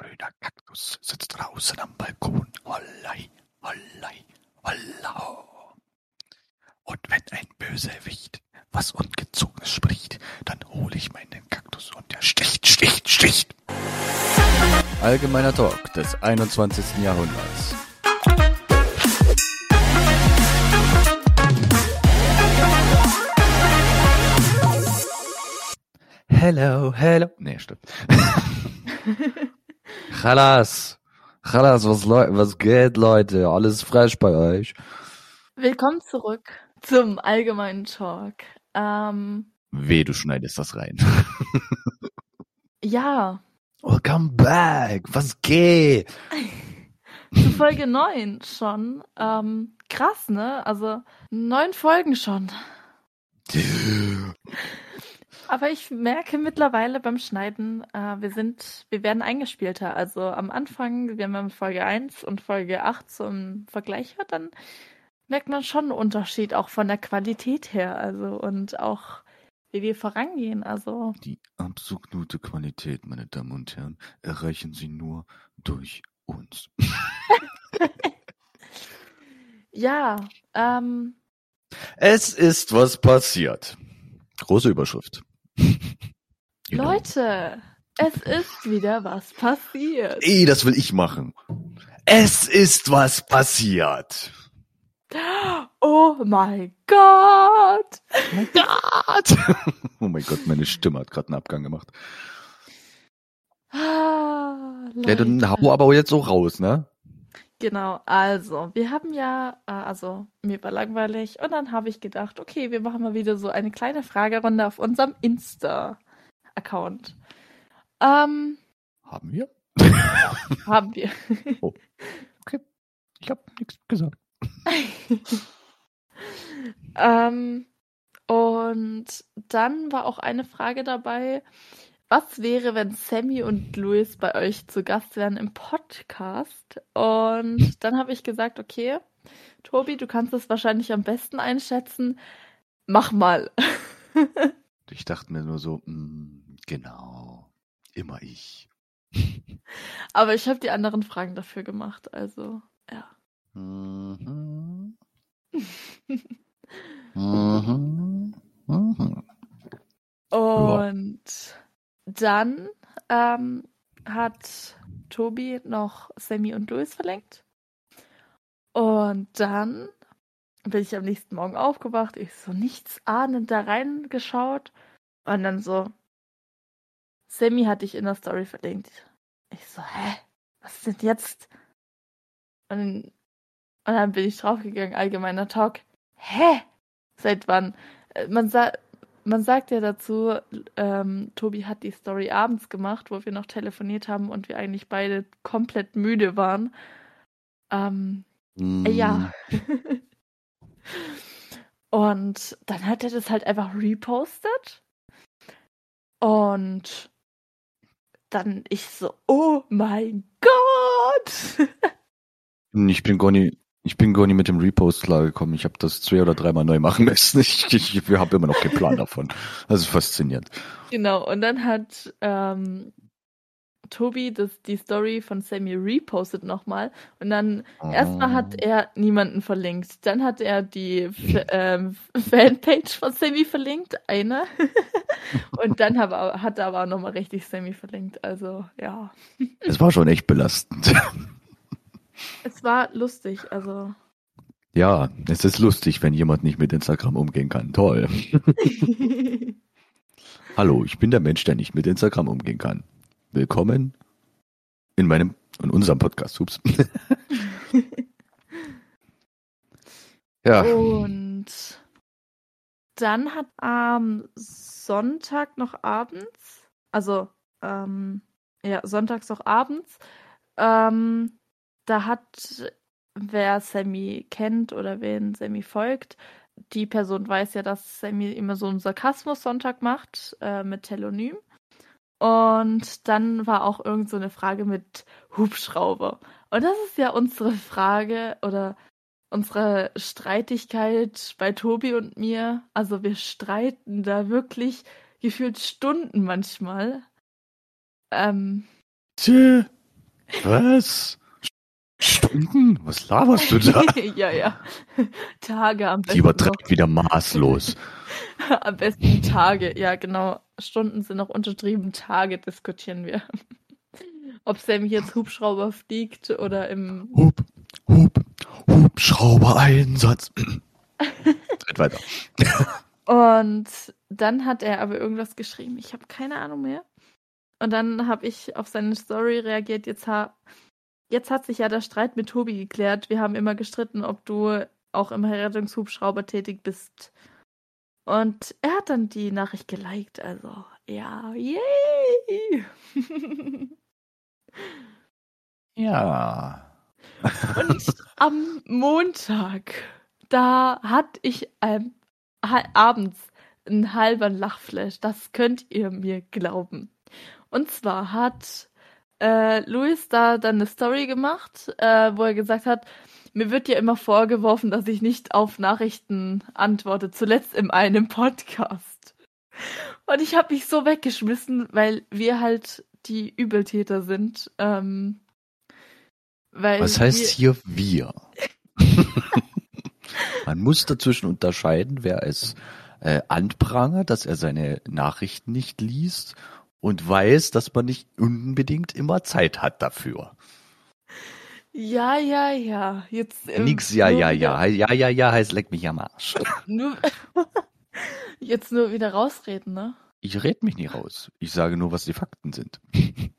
grüner Kaktus sitzt draußen am Balkon. Hollei, hollei, holla. Und wenn ein Bösewicht was Ungezogenes spricht, dann hole ich meinen Kaktus und der sticht, sticht, sticht. Allgemeiner Talk des 21. Jahrhunderts. Hello, hello. Nee, stimmt. Chalas. Chalas, was, was geht, Leute? Alles fresh bei euch? Willkommen zurück zum allgemeinen Talk. Ähm, Weh, du schneidest das rein. ja, Welcome back. Was geht? zu Folge 9 schon. Ähm, krass, ne? Also neun Folgen schon. Aber ich merke mittlerweile beim Schneiden, äh, wir sind, wir werden eingespielter. Also am Anfang, wenn man Folge 1 und Folge 8 zum Vergleich hört, dann merkt man schon einen Unterschied, auch von der Qualität her. Also und auch wie wir vorangehen. Also Die absolute Qualität, meine Damen und Herren, erreichen Sie nur durch uns. ja, ähm, Es ist was passiert. Große Überschrift. Know. Leute, es ist wieder was passiert. Ey, das will ich machen. Es ist was passiert. Oh mein Gott! Oh mein Gott. Oh mein Gott, meine Stimme hat gerade einen Abgang gemacht. Ah, Ja, dann hau aber jetzt so raus, ne? Genau, also, wir haben ja, äh, also, mir war langweilig und dann habe ich gedacht, okay, wir machen mal wieder so eine kleine Fragerunde auf unserem Insta-Account. Ähm, Haben wir? haben wir. Ich habe nichts gesagt. Ähm, und dann war auch eine Frage dabei, was wäre, wenn Sammy und Louis bei euch zu Gast wären im Podcast? Und dann habe ich gesagt, okay, Tobi, du kannst es wahrscheinlich am besten einschätzen. Mach mal. Ich dachte mir nur so, mm, genau, immer ich. Aber ich habe die anderen Fragen dafür gemacht, also ja. Mhm. Mhm. Mhm. Und dann ähm, hat Tobi noch Sammy und Louis verlinkt. Und dann bin ich am nächsten Morgen aufgewacht, ich so nichts ahnend da reingeschaut und dann so, Sammy hatte ich in der Story verlinkt. Ich so, hä? Was ist denn jetzt? Und, und dann bin ich draufgegangen, allgemeiner Talk. Hä? Seit wann? Äh, Man, sa man sagt ja dazu, ähm, Tobi hat die Story abends gemacht, wo wir noch telefoniert haben und wir eigentlich beide komplett müde waren. Ähm, äh, ja. und dann hat er das halt einfach repostet. Und dann ich so, oh mein Gott! Ich bin gar ich bin gar nie mit dem Repost klargekommen. Ich habe das zwei oder dreimal neu machen müssen. Ich, ich, ich habe immer noch keinen Plan davon. Das ist faszinierend. Genau, und dann hat ähm, Tobi das, die Story von Sammy repostet nochmal. Und dann erstmal hat er niemanden verlinkt. Dann hat er die F ähm, Fanpage von Sammy verlinkt, eine. und dann hab, hat er aber auch nochmal richtig Sammy verlinkt. Also ja. Es war schon echt belastend. Es war lustig, also. Ja, es ist lustig, wenn jemand nicht mit Instagram umgehen kann. Toll. Hallo, ich bin der Mensch, der nicht mit Instagram umgehen kann. Willkommen in meinem, in unserem Podcast. Ups. ja. Und dann hat am Sonntag noch abends, also ähm, ja, sonntags noch abends, ähm, da hat, wer Sammy kennt oder wen Sammy folgt, die Person weiß ja, dass Sammy immer so einen Sarkasmus-Sonntag macht äh, mit Telonym. Und dann war auch irgend so eine Frage mit Hubschrauber. Und das ist ja unsere Frage oder unsere Streitigkeit bei Tobi und mir. Also wir streiten da wirklich gefühlt Stunden manchmal. Ähm, Tö, Was? Stunden? Was laberst du da? ja, ja. Tage am besten. Die übertreibt wieder maßlos. Am besten Tage. Ja, genau. Stunden sind noch untertrieben. Tage diskutieren wir. Ob Sam jetzt Hubschrauber fliegt oder im. Hub, Hub, Hubschrauber-Einsatz. Weiter. Und dann hat er aber irgendwas geschrieben. Ich habe keine Ahnung mehr. Und dann habe ich auf seine Story reagiert. Jetzt, ha jetzt hat sich ja der Streit mit Tobi geklärt. Wir haben immer gestritten, ob du auch im Rettungshubschrauber tätig bist. Und er hat dann die Nachricht geliked. Also, ja, yay! Ja. Und am Montag, da hatte ich ähm, abends einen halben Lachflash. Das könnt ihr mir glauben. Und zwar hat äh, Luis da dann eine Story gemacht, äh, wo er gesagt hat, mir wird ja immer vorgeworfen, dass ich nicht auf Nachrichten antworte, zuletzt in einem Podcast. Und ich habe mich so weggeschmissen, weil wir halt die Übeltäter sind. Ähm, Was heißt hier wir? Man muss dazwischen unterscheiden, wer es äh, anprangert, dass er seine Nachrichten nicht liest und weiß, dass man nicht unbedingt immer Zeit hat dafür. Ja, ja, ja. Jetzt, ähm, Nix, ja, ja, ja. Ja, ja, ja heißt leck mich am Arsch. Nur, jetzt nur wieder rausreden, ne? Ich red mich nie raus. Ich sage nur, was die Fakten sind.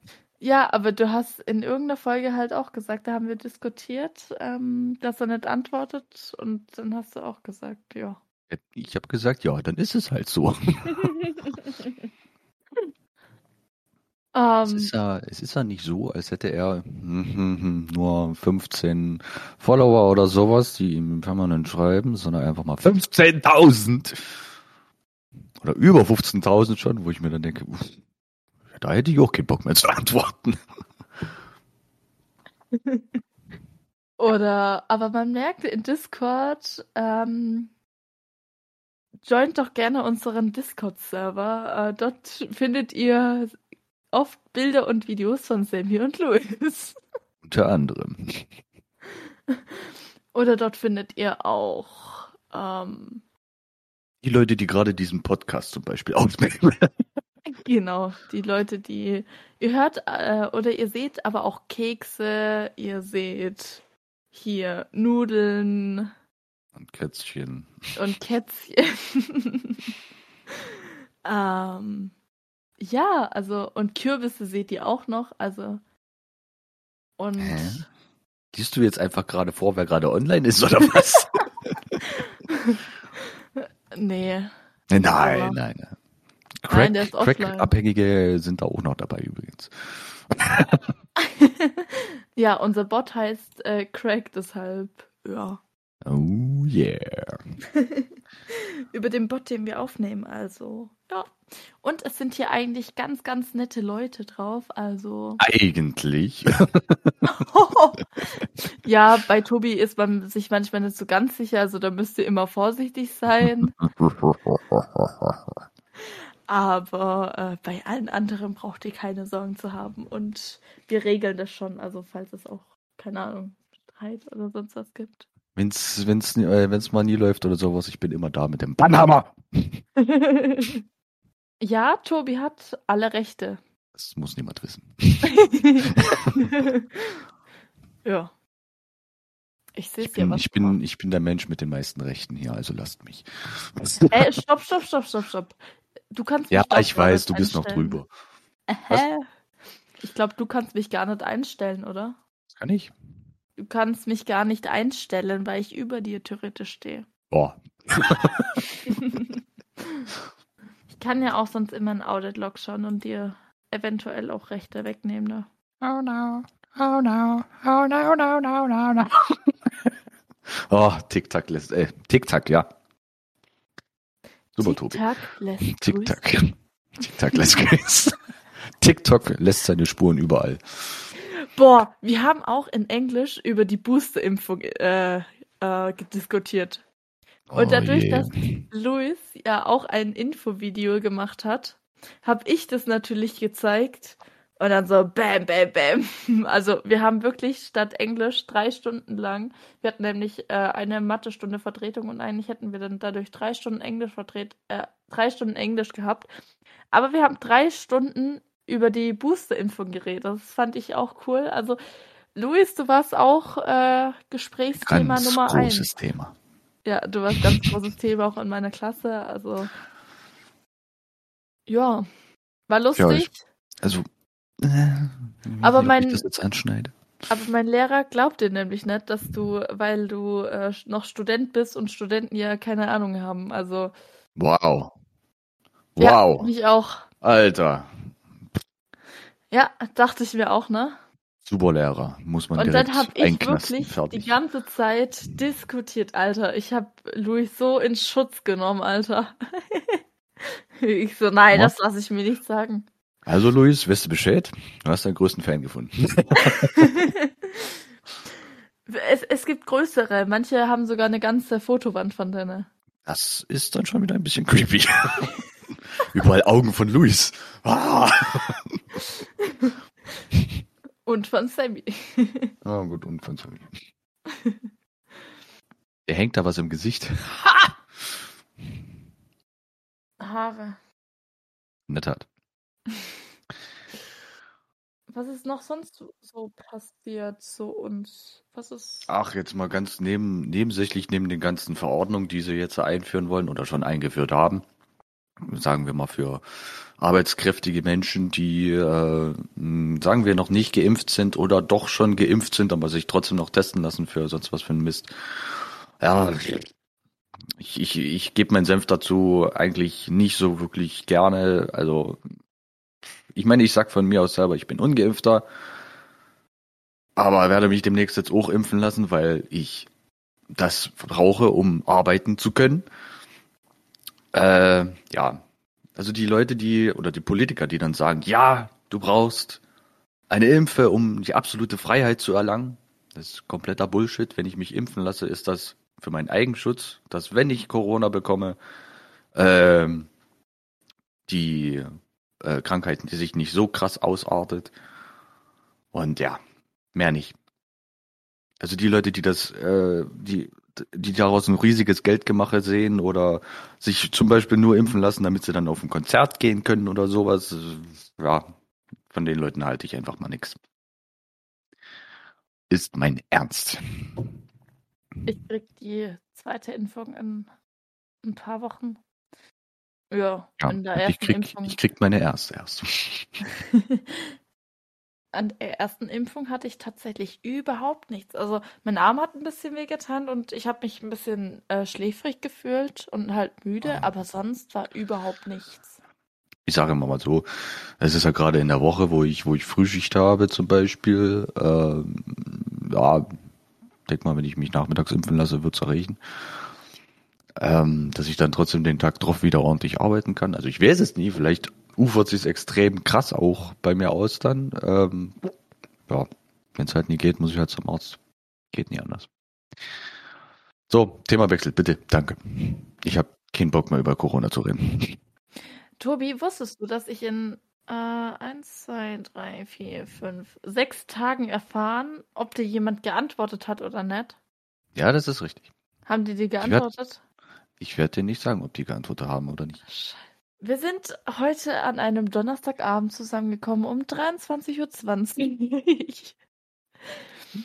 Ja, aber du hast in irgendeiner Folge halt auch gesagt, da haben wir diskutiert, ähm, dass er nicht antwortet und dann hast du auch gesagt, ja. Ich habe gesagt, ja, dann ist es halt so. Es ähm, ist ja, es ist ja nicht so, als hätte er nur 15 Follower oder sowas, die ihm permanent schreiben, sondern einfach mal 15.000. Oder über 15.000 schon, wo ich mir dann denke, uff, da hätte ich auch keinen Bock mehr zu antworten. oder, aber man merkt in Discord, ähm, joint doch gerne unseren Discord-Server. Äh, dort findet ihr oft Bilder und Videos von Sammy und Louis. Unter anderem. Oder dort findet ihr auch ähm, Die Leute, die gerade diesen Podcast zum Beispiel aufnehmen. Genau, die Leute, die ihr hört äh, oder ihr seht aber auch Kekse, ihr seht hier Nudeln Und Kätzchen. und Kätzchen. ähm, ja, also und Kürbisse seht ihr auch noch, also und Hä? Liest du jetzt einfach gerade vor, wer gerade online ist oder was? nee, nein, nein, nein. Nein, ist offline. Crack-Abhängige sind da auch noch dabei übrigens. ja, unser Bot heißt äh, Craig, deshalb ja. Oh yeah. Über den Bot, den wir aufnehmen, also. Ja. Und es sind hier eigentlich ganz, ganz nette Leute drauf, also. Eigentlich. ja, bei Tobi ist man sich manchmal nicht so ganz sicher, also da müsst ihr immer vorsichtig sein. Aber äh, bei allen anderen braucht ihr keine Sorgen zu haben. Und wir regeln das schon, also falls es auch, keine Ahnung, Streit oder sonst was gibt. wenn's, wenn's, äh, wenn's mal nie läuft oder sowas, ich bin immer da mit dem Bannhammer. ja, Tobi hat alle Rechte. Das muss niemand wissen. ja. Ich sehe es ja was. ich, bin, ich bin der Mensch mit den meisten Rechten hier, also lasst mich. Äh, stopp, stopp, stopp, stopp, stopp. Du kannst ja, mich doch ich weiß, du bist noch drüber. Hä? Ich glaube, du kannst mich gar nicht einstellen, oder? Das kann ich? Du kannst mich gar nicht einstellen, weil ich über dir theoretisch stehe. Boah. ich kann ja auch sonst immer ein Audit-Log schauen und dir eventuell auch Rechte wegnehmen. Ne? Oh no. Oh no. Oh no, no, no, no, no. oh, Tic-Tac lässt, äh, Tic-Tac, ja. Super, Tobi. Lässt grüßen. Tic-Tac. Tic-Tac lässt grüßen. TikTok lässt seine Spuren überall. Boah, wir haben auch in Englisch über die Booster-Impfung äh, äh, diskutiert. Und Oh dadurch, je. dass Luis ja auch ein Infovideo gemacht hat, habe ich das natürlich gezeigt Und dann so bam, bam, bam. Also wir haben wirklich statt Englisch drei Stunden lang, wir hatten nämlich äh, eine Mathe-Stunde Vertretung und eigentlich hätten wir dann dadurch drei Stunden Englisch vertret, äh, drei Stunden Englisch gehabt. Aber wir haben drei Stunden über die Booster-Impfung geredet. Das fand ich auch cool. Also Luis, du warst auch äh, Gesprächsthema Ganz Nummer eins. großes Thema. Ja, du warst ganz großes Thema auch in meiner Klasse. Also ja, war lustig. Also, äh, Aber mein- ich das jetzt anschneide. Aber mein Lehrer glaubt dir nämlich nicht, dass du, weil du äh, noch Student bist und Studenten ja keine Ahnung haben. Also Wow. Ja, Wow. mich auch. Alter. Ja, dachte ich mir auch, ne? Super Lehrer. Muss man Und dann habe ich wirklich Fertig. die ganze Zeit diskutiert, Alter. Ich habe Luis so in Schutz genommen, Alter. ich so, nein, Was? das lasse ich mir nicht sagen. Also, Luis, weißt du Bescheid? Du hast deinen größten Fan gefunden. es, es gibt größere. Manche haben sogar eine ganze Fotowand von denen. Das ist dann schon wieder ein bisschen creepy. Überall Augen von Luis. Ah. Und von Sammy. Ah, gut, und von Sammy. Er hängt da was im Gesicht. Haare. In der Tat. Was ist noch sonst so- so passiert zu uns? Was ist. Ach, jetzt mal ganz neben, nebensächlich neben den ganzen Verordnungen, die sie jetzt einführen wollen oder schon eingeführt haben. Sagen wir mal für arbeitskräftige Menschen, die, äh, sagen wir, noch nicht geimpft sind oder doch schon geimpft sind, aber sich trotzdem noch testen lassen für sonst was für ein Mist. Ja, ich, ich, ich gebe meinen Senf dazu eigentlich nicht so wirklich gerne. Also, ich meine, ich sag von mir aus selber, ich bin ungeimpfter. Aber werde mich demnächst jetzt auch impfen lassen, weil ich das brauche, um arbeiten zu können. Äh, ja, also die Leute, die oder die Politiker, die dann sagen, ja, du brauchst eine Impfe, um die absolute Freiheit zu erlangen. Das ist kompletter Bullshit. Wenn ich mich impfen lasse, ist das für meinen Eigenschutz, dass wenn ich Corona bekomme, ähm, die äh, Krankheit die sich nicht so krass ausartet. Und ja, mehr nicht. Also die Leute, die das, äh, die, die daraus ein riesiges Geldgemache sehen oder sich zum Beispiel nur impfen lassen, damit sie dann auf ein Konzert gehen können oder sowas, ja, von den Leuten halte ich einfach mal nix. Ist mein Ernst. Ich krieg die zweite Impfung in ein paar Wochen. Ja, Ja, in der ich ersten krieg, Impfung. ich krieg meine erste erst. An der ersten Impfung hatte ich tatsächlich überhaupt nichts. Also mein Arm hat ein bisschen wehgetan und ich habe mich ein bisschen äh, schläfrig gefühlt und halt müde, Ah. aber sonst war überhaupt nichts. ich sage immer mal so, es ist ja gerade in der Woche, wo ich, wo ich Frühschicht habe zum Beispiel, ähm, ja, denk mal, wenn ich mich nachmittags impfen lasse, wird's erreichen. Ähm, dass ich dann trotzdem den Tag drauf wieder ordentlich arbeiten kann. Also ich weiß es nie, vielleicht ufert sich extrem krass auch bei mir aus dann. Ähm, ja, wenn es halt nie geht, muss ich halt zum Arzt. Geht nie anders. So, Themawechsel, bitte, danke. Ich habe keinen Bock mehr über Corona zu reden. Tobi, wusstest du, dass ich in äh, 1, 2, 3, 4, 5, 6 Tagen erfahren, ob dir jemand geantwortet hat oder nicht? Ja, das ist richtig. Haben die dir werd- geantwortet? Ich werde dir nicht sagen, ob die geantwortet haben oder nicht. Scheiße. Wir sind heute an einem Donnerstagabend zusammengekommen um 23.20 Uhr.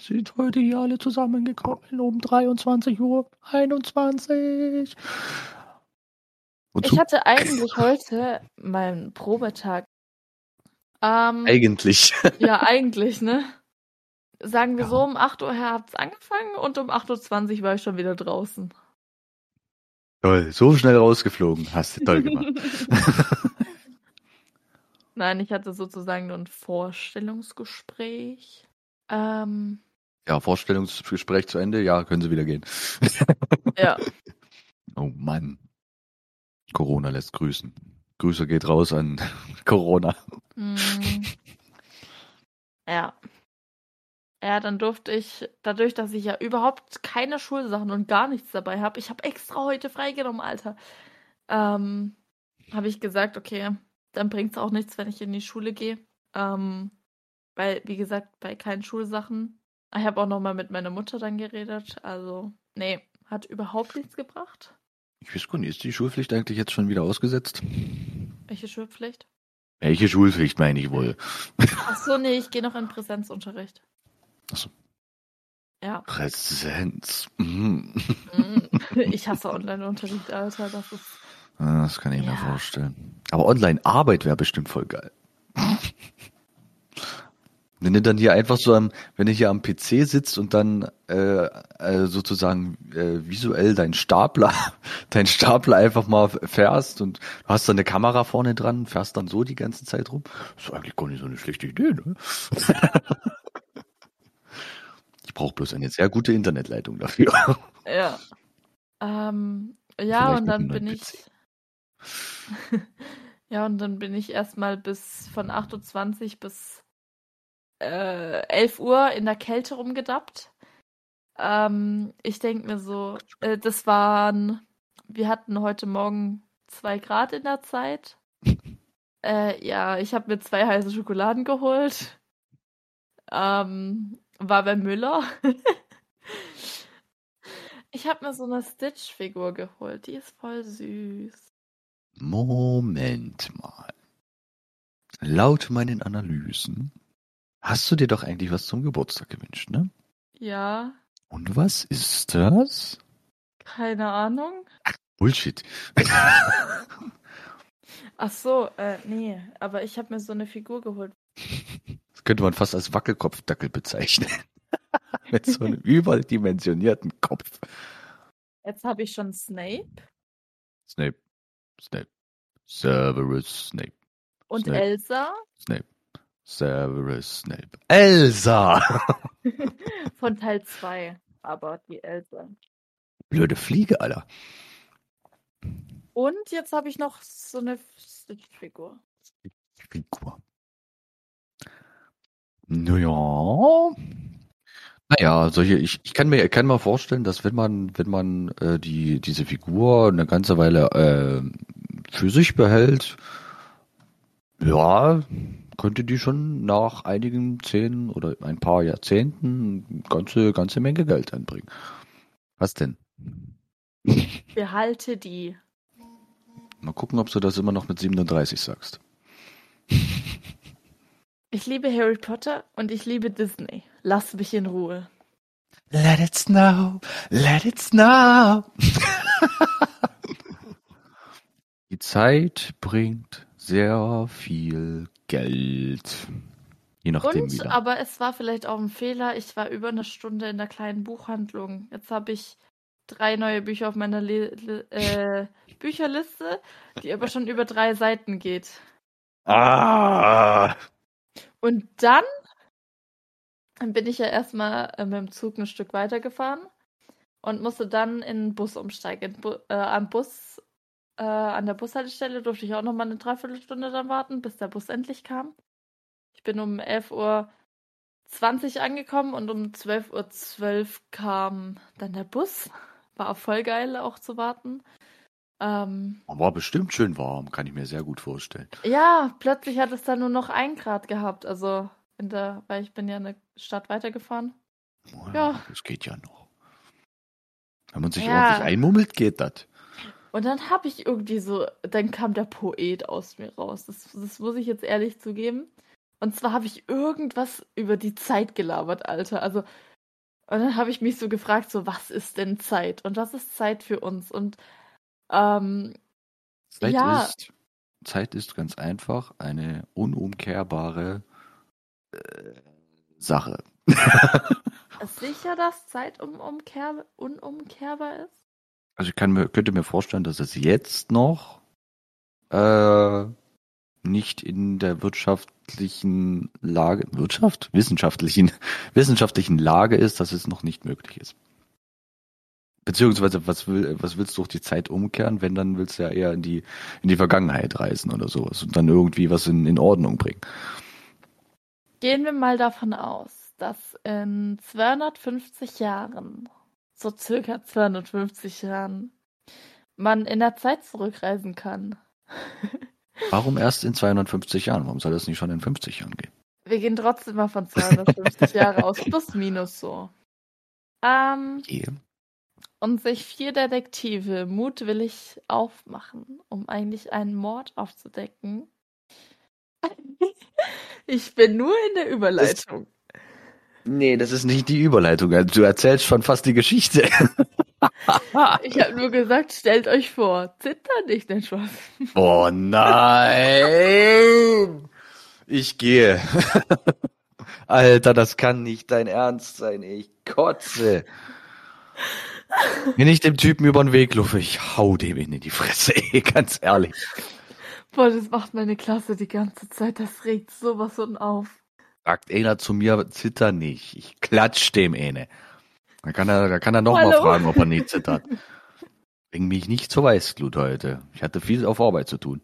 Sind heute hier alle zusammengekommen um 23 Uhr 21. Und Ich hatte eigentlich heute meinen Probetag. Ähm, eigentlich. ja, eigentlich, ne? Sagen wir Ja. so, um 8 Uhr hat's angefangen und um 8.20 Uhr war ich schon wieder draußen. Toll, so schnell rausgeflogen. Hast du toll gemacht. Nein, ich hatte sozusagen nur ein Vorstellungsgespräch. Ähm, ja, Vorstellungsgespräch zu Ende. Ja, können Sie wieder gehen. ja. Oh Mann. Corona lässt grüßen. Grüße geht raus an Corona. Mm. Ja. Ja, dann durfte ich, dadurch, dass ich ja überhaupt keine Schulsachen und gar nichts dabei habe, ich habe extra heute freigenommen, Alter, ähm, habe ich gesagt, okay, dann bringt es auch nichts, wenn ich in die Schule gehe. Ähm, weil, wie gesagt, bei keinen Schulsachen. Ich habe auch nochmal mit meiner Mutter dann geredet. Also, nee, hat überhaupt nichts gebracht. Ich weiß gar nicht, ist die Schulpflicht eigentlich jetzt schon wieder ausgesetzt? Welche Schulpflicht? Welche Schulpflicht meine ich wohl? Ach so, nee, ich gehe noch in Präsenzunterricht. Ach so. Ja. Präsenz. Mhm. Mm. Ich hasse Online-Unterricht, Alter. Das ist. Das kann ich mir Ja. vorstellen. Aber Online-Arbeit wäre bestimmt voll geil. Wenn du dann hier einfach so am, wenn du hier am PC sitzt und dann äh, äh, sozusagen äh, visuell dein Stapler, dein Stapler einfach mal fährst und du hast dann eine Kamera vorne dran, fährst dann so die ganze Zeit rum. Das ist eigentlich gar nicht so eine schlechte Idee, ne? Brauche bloß eine sehr gute Internetleitung dafür. Ja. Ähm, ja, Vielleicht und dann bin ich. ja, und dann bin ich erstmal bis von 8.20 Uhr bis äh, 11 Uhr in der Kälte rumgedappt. Ähm, ich denke mir so, äh, das waren, wir hatten heute Morgen zwei Grad in der Zeit. Äh, ja, ich habe mir zwei heiße Schokoladen geholt. Ähm, war bei Müller. ich habe mir so eine Stitch-Figur geholt. Die ist voll süß. Moment mal. Laut meinen Analysen hast du dir doch eigentlich was zum Geburtstag gewünscht, ne? Ja, Und was ist das? keine Ahnung. Bullshit. Ach so, äh, nee, aber ich habe mir so eine Figur geholt. Könnte man fast als Wackelkopfdackel bezeichnen. Mit so einem überdimensionierten Kopf. Jetzt habe ich schon Snape Snape, Snape, Severus Snape, und Snape. Elsa Snape, Severus Snape. Elsa! von Teil 2. Aber die Elsa. Blöde Fliege, Alter. Und jetzt habe ich noch so eine Stitch-Figur. Figur. Naja. Naja, solche, ich, ich kann mir, kann mir vorstellen, dass wenn man, wenn man äh, die, diese Figur eine ganze Weile äh, für sich behält, ja, könnte die schon nach einigen zehn oder ein paar Jahrzehnten eine ganze, ganze Menge Geld einbringen. Was denn? Behalte die. Mal gucken, ob du das immer noch mit 37 sagst. Ich liebe Harry Potter und ich liebe Disney. Lass mich in Ruhe. Let it snow, let it snow. Die Zeit bringt sehr viel Geld. Je nachdem Und, wieder. aber es war vielleicht auch ein Fehler. Ich war über eine Stunde in der kleinen Buchhandlung. Jetzt habe ich drei neue Bücher auf meiner Le Le äh, Bücherliste, die aber schon über drei Seiten geht. Ah! Und dann bin ich ja erstmal äh, mit dem Zug ein Stück weitergefahren und musste dann in den Bus umsteigen. Bu äh, am Bus, äh, an der Bushaltestelle durfte ich auch nochmal eine Dreiviertelstunde dann warten, bis der Bus endlich kam. Ich bin um 11.20 Uhr angekommen und um 12.12 Uhr kam dann der Bus. War voll geil, auch zu warten. Ähm, War bestimmt schön warm, kann ich mir sehr gut vorstellen. ja, plötzlich hat es dann nur noch ein Grad gehabt. Also, in der, weil ich bin ja eine Stadt weitergefahren. Oh Ja. Das geht ja noch. Wenn man sich Ja. ordentlich einmummelt, geht das. Und dann habe ich irgendwie so, dann kam der Poet aus mir raus. Das, das muss ich jetzt ehrlich zugeben. Und zwar habe ich irgendwas über die Zeit gelabert, Alter. Also, und dann habe ich mich so gefragt, so, was ist denn Zeit? Und was ist Zeit für uns? Und, ähm, Zeit, Ja. ist, Zeit ist ganz einfach eine unumkehrbare äh, Sache. sicher, dass Zeit um, umkehr, unumkehrbar ist? Also ich kann mir, könnte mir vorstellen, dass es jetzt noch äh, nicht in der wirtschaftlichen Lage, Wirtschaft? Wissenschaftlichen, wissenschaftlichen Lage ist, dass es noch nicht möglich ist. Beziehungsweise, was, will, was willst du durch die Zeit umkehren, wenn dann willst du ja eher in die, in die Vergangenheit reisen oder sowas und dann irgendwie was in, in Ordnung bringen. Gehen wir mal davon aus, dass in 250 Jahren, so circa 250 Jahren, man in der Zeit zurückreisen kann. Warum erst in 250 Jahren? Warum soll das nicht schon in 50 Jahren gehen? Wir gehen trotzdem mal von 250 Jahre aus, plus minus so. Ähm, Yeah. Und sich vier Detektive mutwillig aufmachen, um eigentlich einen Mord aufzudecken. Ich bin nur in der Überleitung. Nee, das ist nicht die Überleitung. Also, Du erzählst schon fast die Geschichte. Ich habe nur gesagt, stellt euch vor, zittern nicht den Spaß. Oh nein! Ich gehe. Alter, das kann nicht dein Ernst sein. Ich kotze. Wenn ich dem Typen über den Weg laufe, ich hau dem in die Fresse, ey, ganz ehrlich. Boah, das macht meine Klasse die ganze Zeit. Das regt sowas von auf. Sagt einer zu mir, zitter nicht. Ich klatsch dem eine. Da kann er, da kann er noch mal Hallo? fragen, ob er nicht zittert. Bring mich nicht zur Weißglut heute. Ich hatte viel auf Arbeit zu tun.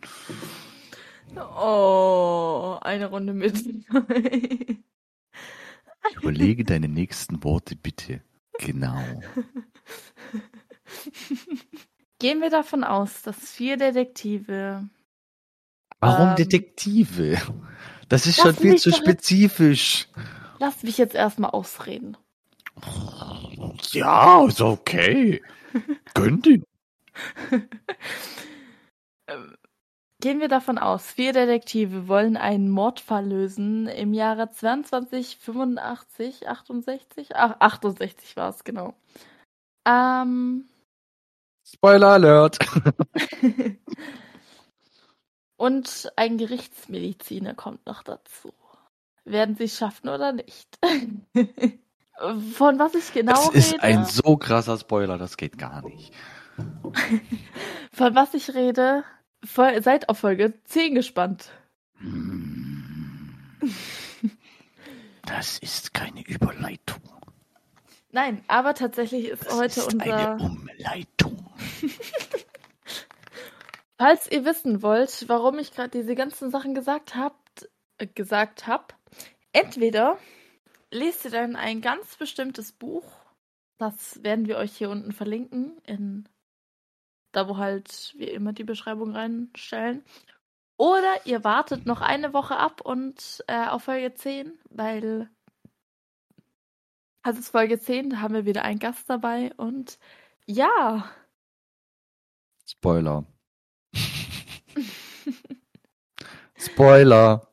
Oh, eine Runde mit. Überlege deine nächsten Worte bitte. Genau. Gehen wir davon aus, dass vier Detektive. Warum Ähm, Detektive? Das ist schon viel zu spezifisch. Lass mich jetzt erstmal ausreden. Ja, ist okay. Gönnt ihn. Gehen wir davon aus, vier Detektive wollen einen Mordfall lösen im Jahre 22, 85, 68, ach, 68 war es, genau. Ähm, Spoiler Alert. und ein Gerichtsmediziner kommt noch dazu. Werden sie es schaffen oder nicht? Von was ich genau Das ist rede? ein so krasser Spoiler, das geht gar nicht. Von was ich rede? Seid auf Folge 10 gespannt. Das ist keine Überleitung. Nein, aber tatsächlich ist Das heute ist unser. eine Umleitung. Falls ihr wissen wollt, warum ich gerade diese ganzen Sachen gesagt habt, äh, gesagt hab, entweder lest ihr dann ein ganz bestimmtes Buch, das werden wir euch hier unten verlinken, in da wo halt wir immer die Beschreibung reinstellen. Oder ihr wartet noch eine Woche ab und äh, auf Folge 10, weil also es ist Folge 10, da haben wir wieder einen Gast dabei und ja, Spoiler. Spoiler.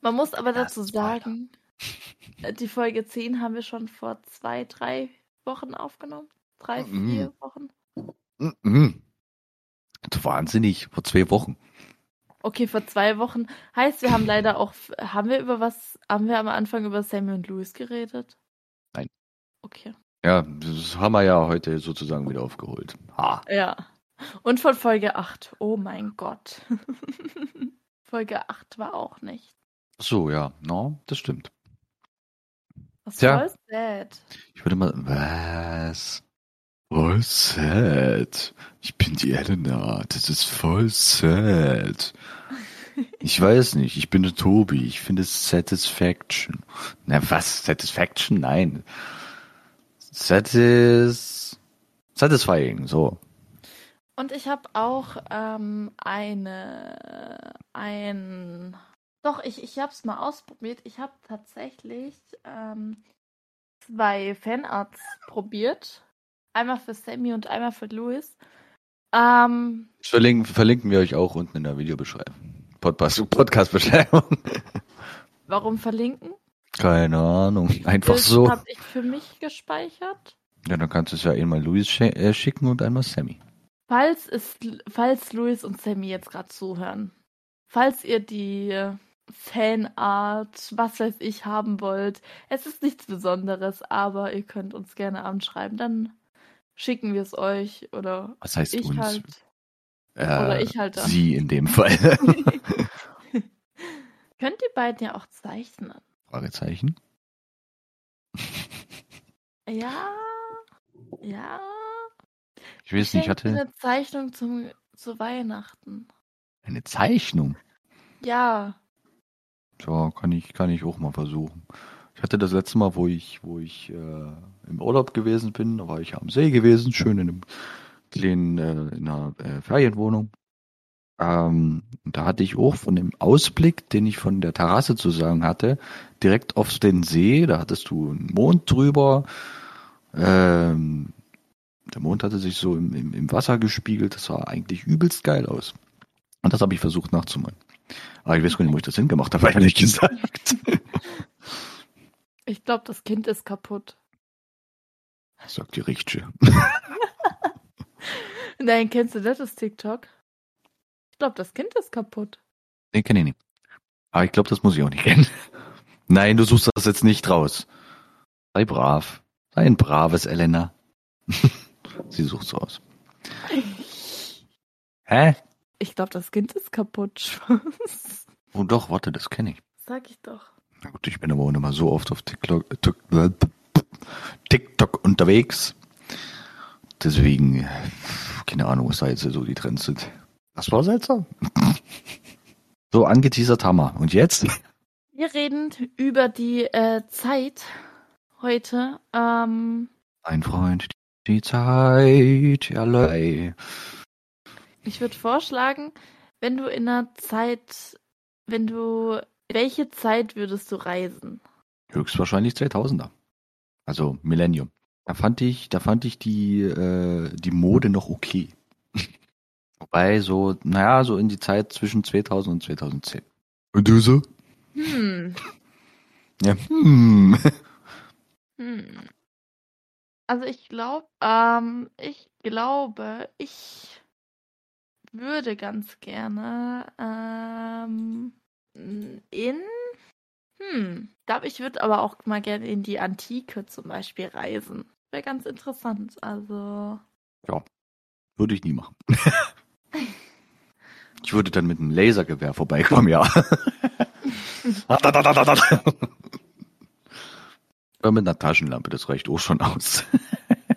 Man muss aber dazu sagen, äh, die Folge 10 haben wir schon vor zwei, drei Wochen aufgenommen. Drei, Mhm. vier Wochen. Mhm. Wahnsinnig. Vor zwei Wochen. Okay, vor zwei Wochen. Heißt, wir haben leider auch, haben wir über was, haben wir am Anfang über Sammy und Louis geredet? Nein. Okay. Ja, das haben wir ja heute sozusagen wieder aufgeholt. Ha. Ja. Und von Folge 8. Oh mein Gott. Folge 8 war auch nicht. So, ja. No, das stimmt. Ist Tja. voll sad. Ich würde mal. Was? Voll sad. Ich bin die Elena. Das ist voll sad. Ich weiß nicht. Ich bin der Tobi. Ich finde Satisfaction. Na was? Satisfaction? Nein. Satis. Satisfying. So. Und ich habe auch ähm, eine, ein, doch, ich, ich habe es mal ausprobiert. Ich habe tatsächlich ähm, zwei Fanarts probiert. Einmal für Sammy und einmal für Louis. Ähm, Das verlinken, verlinken wir euch auch unten in der Videobeschreibung. Podcast, Podcast-Beschreibung. warum verlinken? Keine Ahnung. Einfach so. habe ich für mich gespeichert. Ja, dann kannst du es ja einmal Luis sch- äh, schicken und einmal Sammy. Falls, es, falls Louis und Sammy jetzt gerade zuhören, falls ihr die Fanart, was weiß ich, haben wollt, es ist nichts Besonderes, aber ihr könnt uns gerne anschreiben, dann schicken wir es euch oder Was heißt ich uns? halt. Äh, oder ich halt dann. Sie in dem Fall. Könnt ihr beiden ja auch zeichnen. Fragezeichen. Ja, ja. Ich weiß nicht, ich hatte eine Zeichnung zum, zu Weihnachten. eine Zeichnung. Ja, Ja, kann ich, kann ich auch mal versuchen. Ich hatte das letzte Mal, wo ich, wo ich äh, im Urlaub gewesen bin, da war ich am See gewesen, schön in einem kleinen, äh, in einer äh, Ferienwohnung. Ähm, da hatte ich auch von dem Ausblick, den ich von der Terrasse zu sagen hatte, direkt auf den See. Da hattest du einen Mond drüber. Ähm, der Mond hatte sich so im, im, im Wasser gespiegelt. Das sah eigentlich übelst geil aus. Und das habe ich versucht nachzumalen. Aber ich weiß gar nicht, wo ich das hingemacht habe, ehrlich gesagt. Ich glaube, das Kind ist kaputt. Sagt die Richtige. Nein, kennst du das, das TikTok? Ich glaube, das Kind ist kaputt. Den kenne ich nicht. Aber ich glaube, das muss ich auch nicht kennen. Nein, du suchst das jetzt nicht raus. Sei brav. Sei ein braves Elena. Sie sucht so aus. Hä? Ich glaube, das Kind ist kaputt. Oh doch, warte, das kenne ich. Sag ich doch. Na gut, ich bin aber auch nicht mal so oft auf TikTok, TikTok unterwegs. Deswegen, keine Ahnung, was da jetzt so die Trends sind. Das war seltsam. So, angeteasert Hammer. Und jetzt? Wir reden über die äh, Zeit heute. Ähm, Ein Freund, die Zeit, allerlei. ich würde vorschlagen, wenn du in einer Zeit, wenn du, welche Zeit würdest du reisen? Höchstwahrscheinlich 2000er. Also Millennium. Da fand ich, da fand ich die, äh, die Mode noch okay. Wobei so, naja, so in die Zeit zwischen 2000 und 2010. Und du so? Hm. Ja. Hm. hm. Also ich glaube, ähm, ich glaube, ich würde ganz gerne ähm, in hm, ich glaube, ich würde aber auch mal gerne in die Antike zum Beispiel reisen. Wäre ganz interessant. Also. Würde ich nie machen. Ich würde dann mit einem Lasergewehr vorbeikommen, ja. Oder mit einer Taschenlampe, das reicht auch schon aus.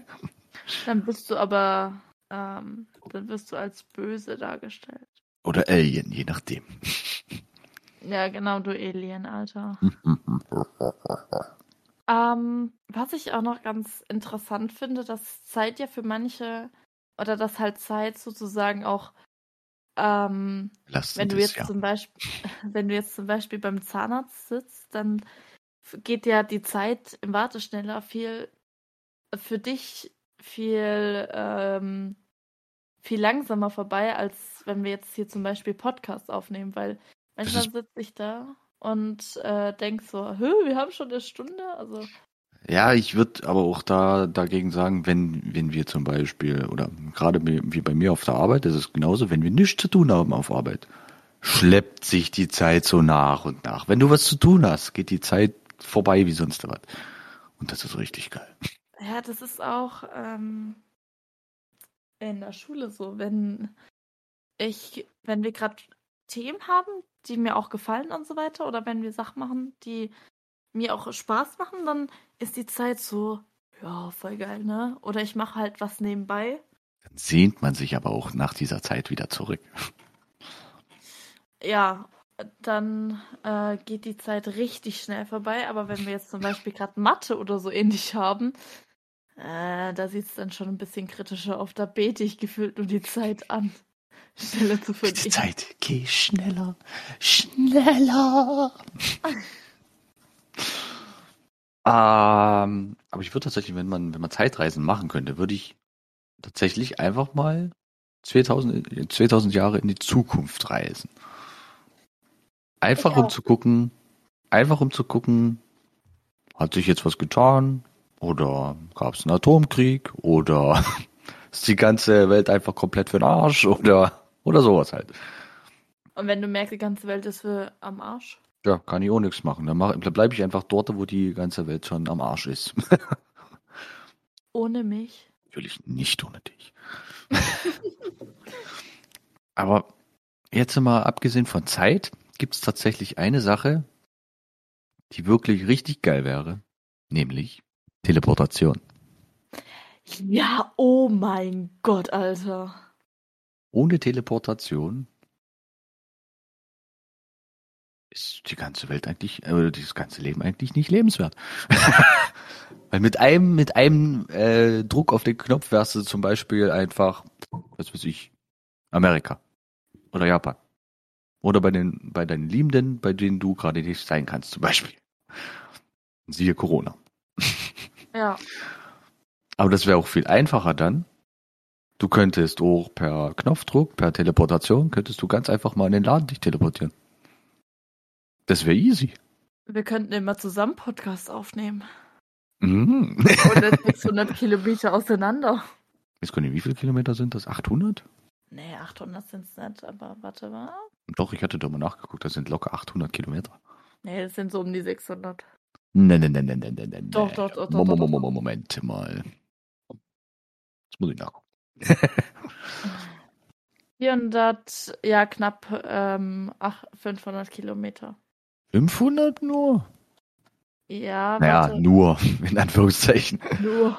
Dann bist du aber, ähm, dann wirst du als böse dargestellt. Oder Alien, je nachdem. Ja, genau, du Alien, Alter. Ähm, was ich auch noch ganz interessant finde, dass Zeit ja für manche, oder dass halt Zeit sozusagen auch, ähm, wenn du jetzt ja. zum Beispiel, wenn du jetzt zum Beispiel beim Zahnarzt sitzt, dann geht ja die Zeit im Warteschneller viel für dich viel ähm, viel langsamer vorbei, als wenn wir jetzt hier zum Beispiel Podcast aufnehmen, weil manchmal sitze ich da und äh, denk so, wir haben schon eine Stunde, also Ja, ich würde aber auch da dagegen sagen, wenn, wenn wir zum Beispiel, oder gerade wie wie bei mir auf der Arbeit, das ist genauso, wenn wir nichts zu tun haben auf Arbeit, schleppt sich die Zeit so nach und nach. Wenn du was zu tun hast, geht die Zeit vorbei wie sonst was. Und das ist richtig geil. Ja, das ist auch ähm, in der Schule so, wenn ich, wenn wir gerade Themen haben, die mir auch gefallen und so weiter, oder wenn wir Sachen machen, die mir auch Spaß machen, dann ist die Zeit so, ja, voll geil, ne? Oder ich mache halt was nebenbei. Dann sehnt man sich aber auch nach dieser Zeit wieder zurück. Ja, dann äh, geht die Zeit richtig schnell vorbei. Aber wenn wir jetzt zum Beispiel gerade Mathe oder so ähnlich haben, äh, da sieht es dann schon ein bisschen kritischer auf. Da bete ich gefühlt nur die Zeit an, schneller zu Die vergehen. Zeit, geh schneller, schneller. ähm, aber ich würde tatsächlich, wenn man, wenn man Zeitreisen machen könnte, würde ich tatsächlich einfach mal 2000, 2000 Jahre in die Zukunft reisen. Einfach Ich um auch. zu gucken, einfach um zu gucken, hat sich jetzt was getan? Oder gab es einen Atomkrieg? Oder ist die ganze Welt einfach komplett für den Arsch? Oder, oder sowas halt. Und wenn du merkst, die ganze Welt ist für am Arsch. Ja, kann ich auch nichts machen. Dann, mach- dann bleibe ich einfach dort, wo die ganze Welt schon am Arsch ist. Ohne mich. Natürlich nicht ohne dich. Aber jetzt mal abgesehen von Zeit, gibt es tatsächlich eine Sache, die wirklich richtig geil wäre, nämlich Teleportation. Ja, oh mein Gott, Alter. Ohne Teleportation ist die ganze Welt eigentlich, äh, dieses ganze Leben eigentlich nicht lebenswert. Weil mit einem, mit einem äh, Druck auf den Knopf wärst du zum Beispiel einfach, was weiß ich, Amerika. oder Japan. Oder bei den, bei deinen Liebenden, bei denen du gerade nicht sein kannst, zum Beispiel. Siehe Corona. Ja. Aber das wäre auch viel einfacher dann. Du könntest auch per Knopfdruck, per Teleportation, könntest du ganz einfach mal in den Laden dich teleportieren. Das wäre easy. Wir könnten immer zusammen Podcast aufnehmen. Mhm. Oder 600 Kilometer auseinander. Jetzt können wie viele Kilometer sind das? 800? Nee, 800 sind es nicht, aber warte mal. Doch, ich hatte da mal nachgeguckt, das sind locker 800 Kilometer. Nee, das sind so um die 600. Nee, nee, nee, nee, nee, nee, nee. Doch, doch, doch, doch, Mo- mo- doch, doch. mo- Moment mal. Jetzt muss ich nachgucken. 400, ja, knapp ähm, ach, 500 Kilometer. 500 nur? Ja, Naja, warte. nur, in Anführungszeichen. Nur.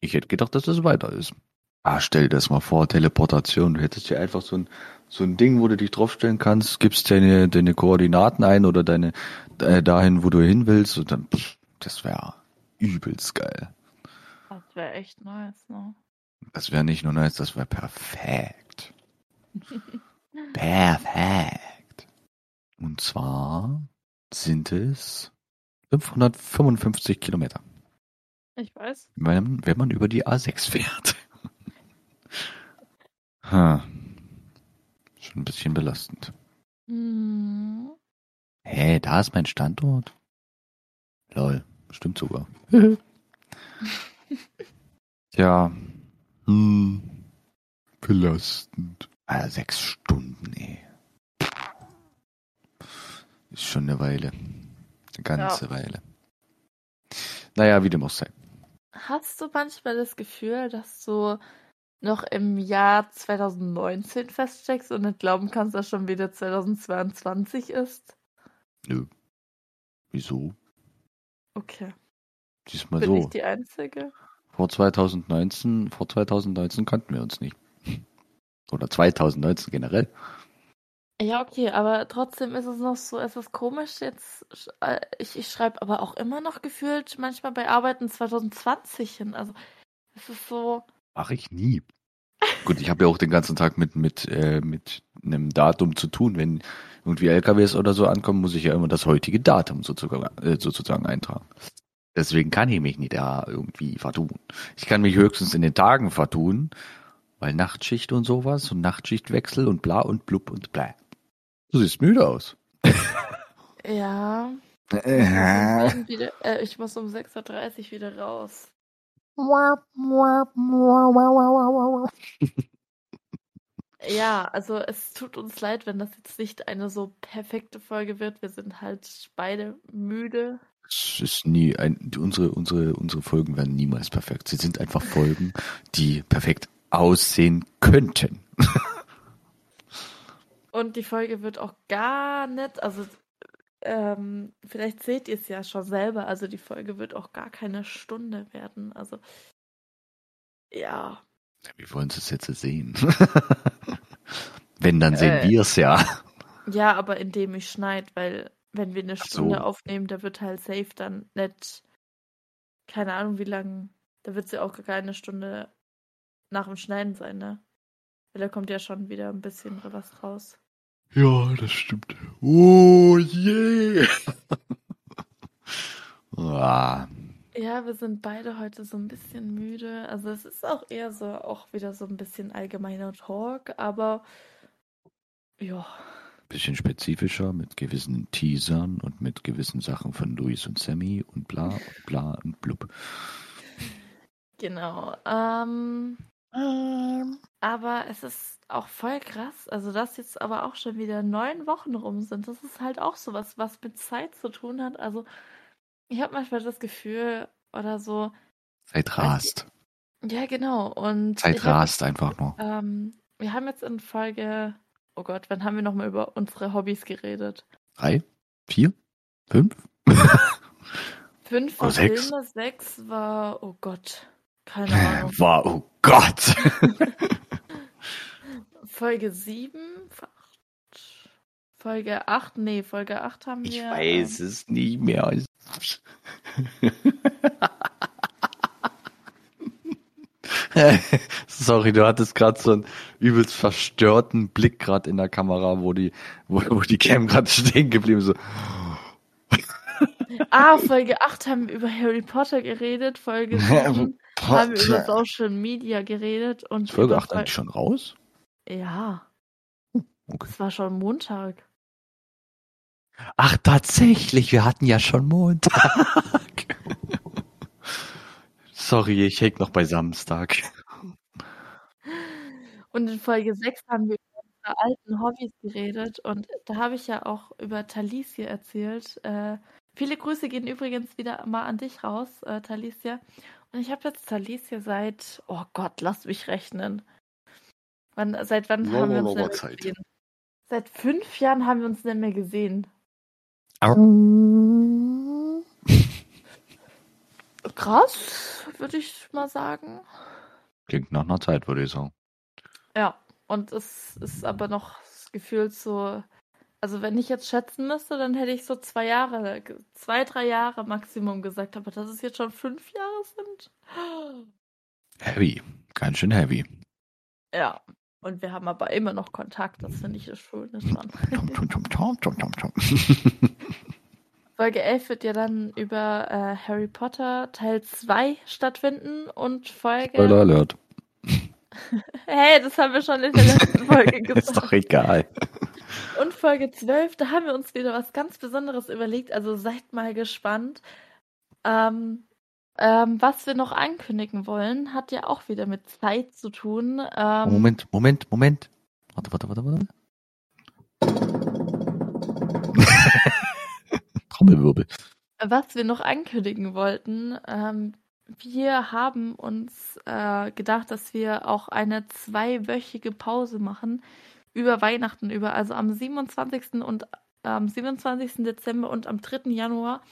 Ich hätte gedacht, dass das weiter ist. Ah, stell dir das mal vor, Teleportation. Du hättest ja einfach so ein, so ein Ding, wo du dich draufstellen kannst, gibst deine, deine Koordinaten ein oder deine, äh, dahin, wo du hin willst und dann, pff, das wäre übelst geil. Das wäre echt nice, ne? Das wäre nicht nur nice, das wäre perfekt. perfekt. Und zwar sind es 555 Kilometer, Ich weiß. wenn, wenn man über die A6 fährt. ha. Schon ein bisschen belastend. Hm. Hä, da ist mein Standort? Lol, stimmt sogar. Tja. Hm. Belastend. Ah, sechs Stunden, ey. Ist schon eine Weile. Eine ganze Weile. Naja, wie dem auch sei. Hast du manchmal das Gefühl, dass du noch im Jahr 2019 feststeckst und nicht glauben kannst, dass schon wieder 2022 ist? Nö. Wieso? Okay. Diesmal Bin ich so. die Einzige? Vor 2019, vor 2019 kannten wir uns nicht. Oder 2019 generell. Ja, okay, aber trotzdem ist es noch so etwas komisch jetzt. äh, Ich, ich schreibe aber auch immer noch gefühlt manchmal bei Arbeiten 2020 hin. Also, es ist so. Mache ich nie. Gut, ich habe ja auch den ganzen Tag mit, mit, äh, mit einem Datum zu tun. Wenn irgendwie LKWs oder so ankommen, muss ich ja immer das heutige Datum sozusagen, äh, sozusagen eintragen. Deswegen kann ich mich nicht da irgendwie vertun. Ich kann mich höchstens in den Tagen vertun, weil Nachtschicht und sowas und Nachtschichtwechsel und bla und blub und bla. Du siehst müde aus. Ja. Ich muss um, Äh, sieben wieder, äh, ich muss um 6.30 Uhr wieder raus. Ja, also es tut uns leid, wenn das jetzt nicht eine so perfekte Folge wird. Wir sind halt beide müde. Es ist nie ein, unsere, unsere, unsere Folgen werden niemals perfekt. Sie sind einfach Folgen, die perfekt aussehen könnten. Und die Folge wird auch gar nicht, also ähm, vielleicht seht ihr es ja schon selber, also die Folge wird auch gar keine Stunde werden. Also ja, Wie wollen Sie es jetzt sehen? Wenn, dann sehen Äh. wir es ja. ja, aber indem ich schneid, weil wenn wir eine Ach Stunde so. aufnehmen, da wird halt safe dann nicht, keine Ahnung wie lang, da wird sie auch gar keine Stunde nach dem Schneiden sein, ne? Weil da kommt ja schon wieder ein bisschen was raus. Ja, das stimmt. Oh je. ah, Ja, wir sind beide heute so ein bisschen müde. Also es ist auch eher so, auch wieder so ein bisschen allgemeiner Talk, aber ja, bisschen spezifischer mit gewissen Teasern und mit gewissen Sachen von Luis und Sammy und bla und bla und blub. genau. Ähm, aber es ist auch voll krass. Also, dass jetzt aber auch schon wieder neun Wochen rum sind, das ist halt auch sowas, was mit Zeit zu tun hat. Also, ich habe manchmal das Gefühl oder so, Zeit rast. ja, genau. Und Zeit ich hab rast einfach nur. Ähm, wir haben jetzt in Folge, oh Gott, wann haben wir nochmal über unsere Hobbys geredet? Drei? Vier? Fünf? Fünf Oh, war sechs. Filme, sechs war, oh Gott, keine Ahnung. War, oh Gott. Folge sieben, acht, Folge acht, nee, Folge acht haben wir. Ich weiß es nicht mehr. Sorry, du hattest gerade so einen übelst verstörten Blick gerade in der Kamera, wo die, wo, wo die Cam gerade stehen geblieben so. Ah, Folge 8 haben wir über Harry Potter geredet, Folge 7 haben wir über Social Media geredet und Ist Folge über 8 eigentlich schon raus? Ja, Okay. es war schon Montag. Ach, tatsächlich, wir hatten ja schon Montag. Sorry, ich häng noch bei Samstag. Und in Folge 6 haben wir über unsere alten Hobbys geredet und da habe ich ja auch über Talicia erzählt. Äh, viele Grüße gehen übrigens wieder mal an dich raus, äh, Talicia. Und ich habe jetzt Talicia seit, oh Gott, lass mich rechnen. Wann, seit wann Langer, haben wir uns langer nicht mehr Zeit. gesehen? Seit fünf Jahren haben wir uns nicht mehr gesehen. Krass, würde ich mal sagen. Klingt nach einer Zeit, würde ich sagen. Ja, und es ist aber noch gefühlt so, also wenn ich jetzt schätzen müsste, dann hätte ich so zwei Jahre, zwei, drei Jahre Maximum gesagt, aber dass es jetzt schon fünf Jahre sind. Heavy. Ganz schön heavy. Ja, und wir haben aber immer noch Kontakt, das finde ich das Schöne dran. Tom, tom, tom, tom, tom, tom, tom. Folge 11 wird ja dann über äh, Harry Potter Teil 2 stattfinden und Folge. Spoiler Alert. Hey, das haben wir schon in der letzten Folge Ist doch gesagt. egal. Und Folge 12, da haben wir uns wieder was ganz Besonderes überlegt. Also seid mal gespannt. Ähm, ähm, was wir noch ankündigen wollen, hat ja auch wieder mit Zeit zu tun. Ähm, Moment, Moment, Moment. Warte, warte, warte, warte. Trommelwirbel. was wir noch ankündigen wollten, ähm, wir haben uns äh, gedacht, dass wir auch eine zweiwöchige Pause machen über Weihnachten über, also am 27. und am 27. Dezember und am 3. Januar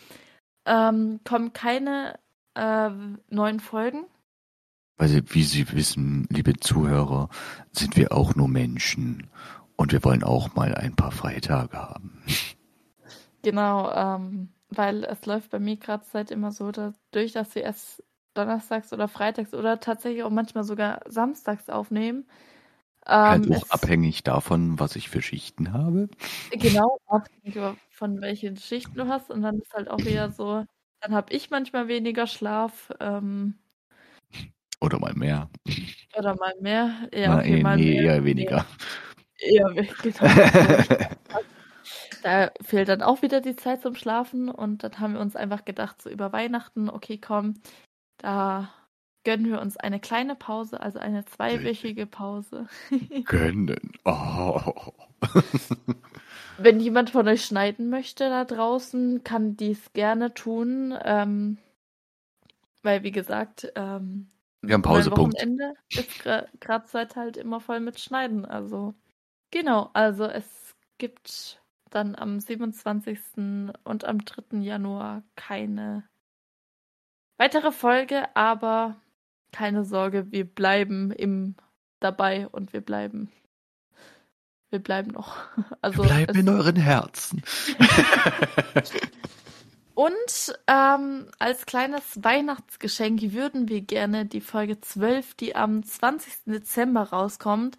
ähm, kommen keine äh, neuen Folgen. Weil Sie, wie Sie wissen, liebe Zuhörer, sind wir auch nur Menschen. Und wir wollen auch mal ein paar Freitage haben. Genau, ähm, weil es läuft bei mir gerade seit immer so dadurch, dass wir erst donnerstags oder freitags oder tatsächlich auch manchmal sogar samstags aufnehmen. halt Ähm, auch es- abhängig davon, was ich für Schichten habe. Genau, abhängig von welchen Schichten du hast. Und dann ist halt auch wieder so, dann habe ich manchmal weniger Schlaf ähm, Oder mal mehr. oder mal mehr. Ja, Na, okay, eh, mal nee, mehr. eher weniger. Eher we- genau. Da fehlt dann auch wieder die Zeit zum Schlafen. Und dann haben wir uns einfach gedacht, so über Weihnachten, okay, komm, da gönnen wir uns eine kleine Pause, also eine zweiwöchige Pause. Gönnen. Oh. Wenn jemand von euch schneiden möchte da draußen, kann dies gerne tun. Ähm, weil, wie gesagt, ähm, Wir haben Pausepunkt. Wochenende ist gerade Zeit halt immer voll mit Schneiden. Also, genau, also es gibt dann am 27. und am 3. Januar keine weitere Folge, aber keine Sorge, wir bleiben im dabei und wir bleiben. Wir bleiben noch. Also wir bleiben in euren Herzen. Und ähm, als kleines Weihnachtsgeschenk würden wir gerne die Folge 12, die am 20. Dezember rauskommt.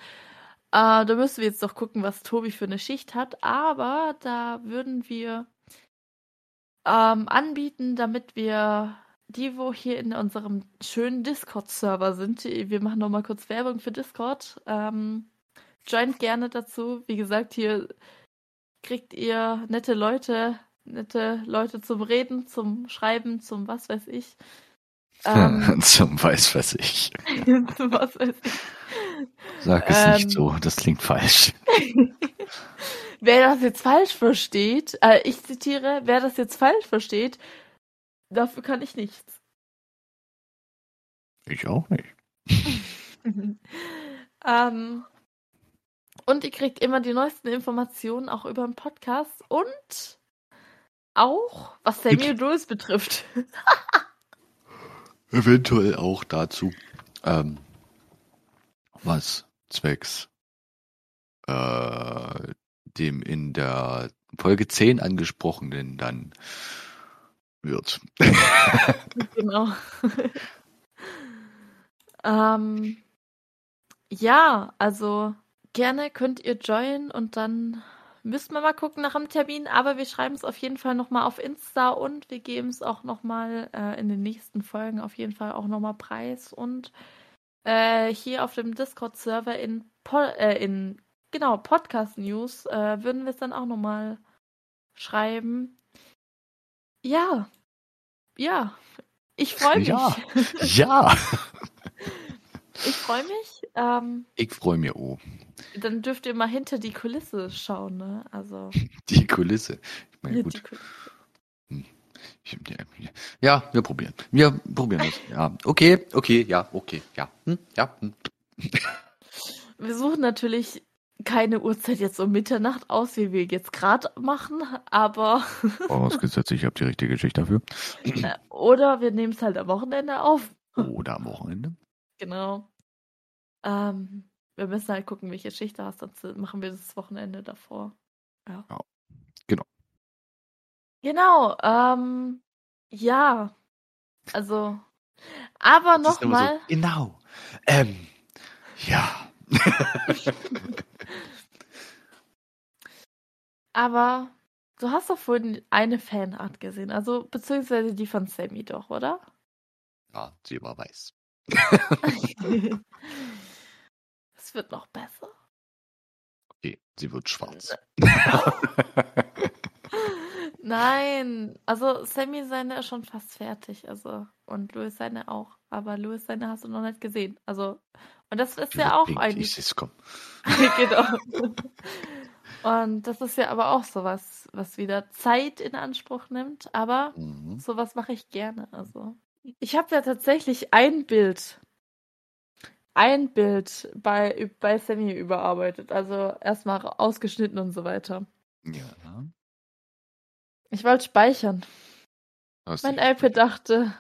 Äh, da müssen wir jetzt doch gucken, was Tobi für eine Schicht hat. Aber da würden wir ähm, anbieten, damit wir die, wo hier in unserem schönen Discord-Server sind, wir machen noch mal kurz Werbung für Discord. Ähm, joint gerne dazu. Wie gesagt, hier kriegt ihr nette Leute, nette Leute zum Reden, zum Schreiben, zum was weiß ich. Ähm, Zum weiß was ich. zum was weiß ich. Sag es Ähm. nicht so, das klingt falsch. Wer das jetzt falsch versteht, äh, ich zitiere, wer das jetzt falsch versteht, dafür kann ich nichts. Ich auch nicht. ähm, und ihr kriegt immer die neuesten Informationen auch über den Podcast und auch, was und Louis betrifft. Eventuell auch dazu, ähm, was zwecks äh, dem in der Folge 10 angesprochenen dann wird. genau. Ähm, ja, also gerne könnt ihr joinen und dann müssen wir mal gucken nach dem Termin, aber wir schreiben es auf jeden Fall nochmal auf Insta und wir geben es auch nochmal äh, in den nächsten Folgen auf jeden Fall auch nochmal preis und äh, hier auf dem Discord-Server in, po äh, in genau Podcast News äh, würden wir es dann auch nochmal schreiben. Ja, ja, ich freue mich. Ja, ja. ich freue mich. Ähm, ich freue mich auch. Dann dürft ihr mal hinter die Kulisse schauen, ne? Also. Die Kulisse. Ich meine, gut. Hm. Ja, wir probieren. Wir probieren es. Ja, okay, okay, ja, okay, ja, hm, ja. Hm. Wir suchen natürlich keine Uhrzeit jetzt um Mitternacht aus, wie wir jetzt gerade machen, aber. Vorausgesetzt, ich habe die richtige Geschichte dafür. Äh, oder wir nehmen es halt am Wochenende auf. Oder am Wochenende. Genau. Ähm, wir müssen halt gucken, welche Schicht du hast, sonst machen wir das Wochenende davor. Ja. ja. Genau, ähm, ja. Also, aber nochmal. So, genau. Ähm, ja. Aber du hast doch vorhin eine Fanart gesehen, also beziehungsweise die von Sammy doch, oder? Ja, sie war weiß. Es wird noch besser. Okay, sie wird schwarz. Nein, also Sammy seine ist schon fast fertig, also und Louis seine auch, aber Louis seine hast du noch nicht gesehen. Also und das ist ja auch eigentlich. genau. Und das ist ja aber auch sowas, was wieder Zeit in Anspruch nimmt. Aber mhm. sowas mache ich gerne. Also ich habe ja tatsächlich ein Bild, ein Bild bei bei Sammy überarbeitet. Also erstmal ausgeschnitten und so weiter. Ja. Ich wollte speichern. Hast mein iPad dachte,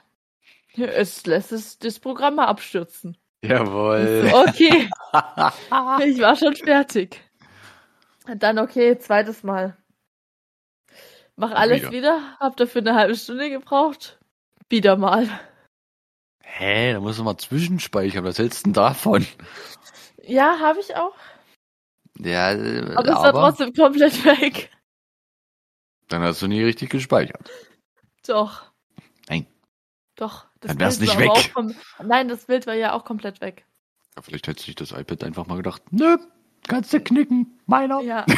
es lässt es das Programm mal abstürzen. Jawohl. Okay. ich war schon fertig. Dann okay, zweites Mal. Mach alles wieder. wieder. Hab dafür eine halbe Stunde gebraucht. Wieder mal. Hä, da musst du mal zwischenspeichern. Was hältst du denn davon? Ja, habe ich auch. Ja, aber es war trotzdem komplett weg. Dann hast du nie richtig gespeichert. Doch. Nein. Doch. Das Dann wär's nicht weg. Nein, das Bild war ja auch komplett weg. Ja, vielleicht hätte sich das iPad einfach mal gedacht, nö, kannst du knicken, meiner. Ja.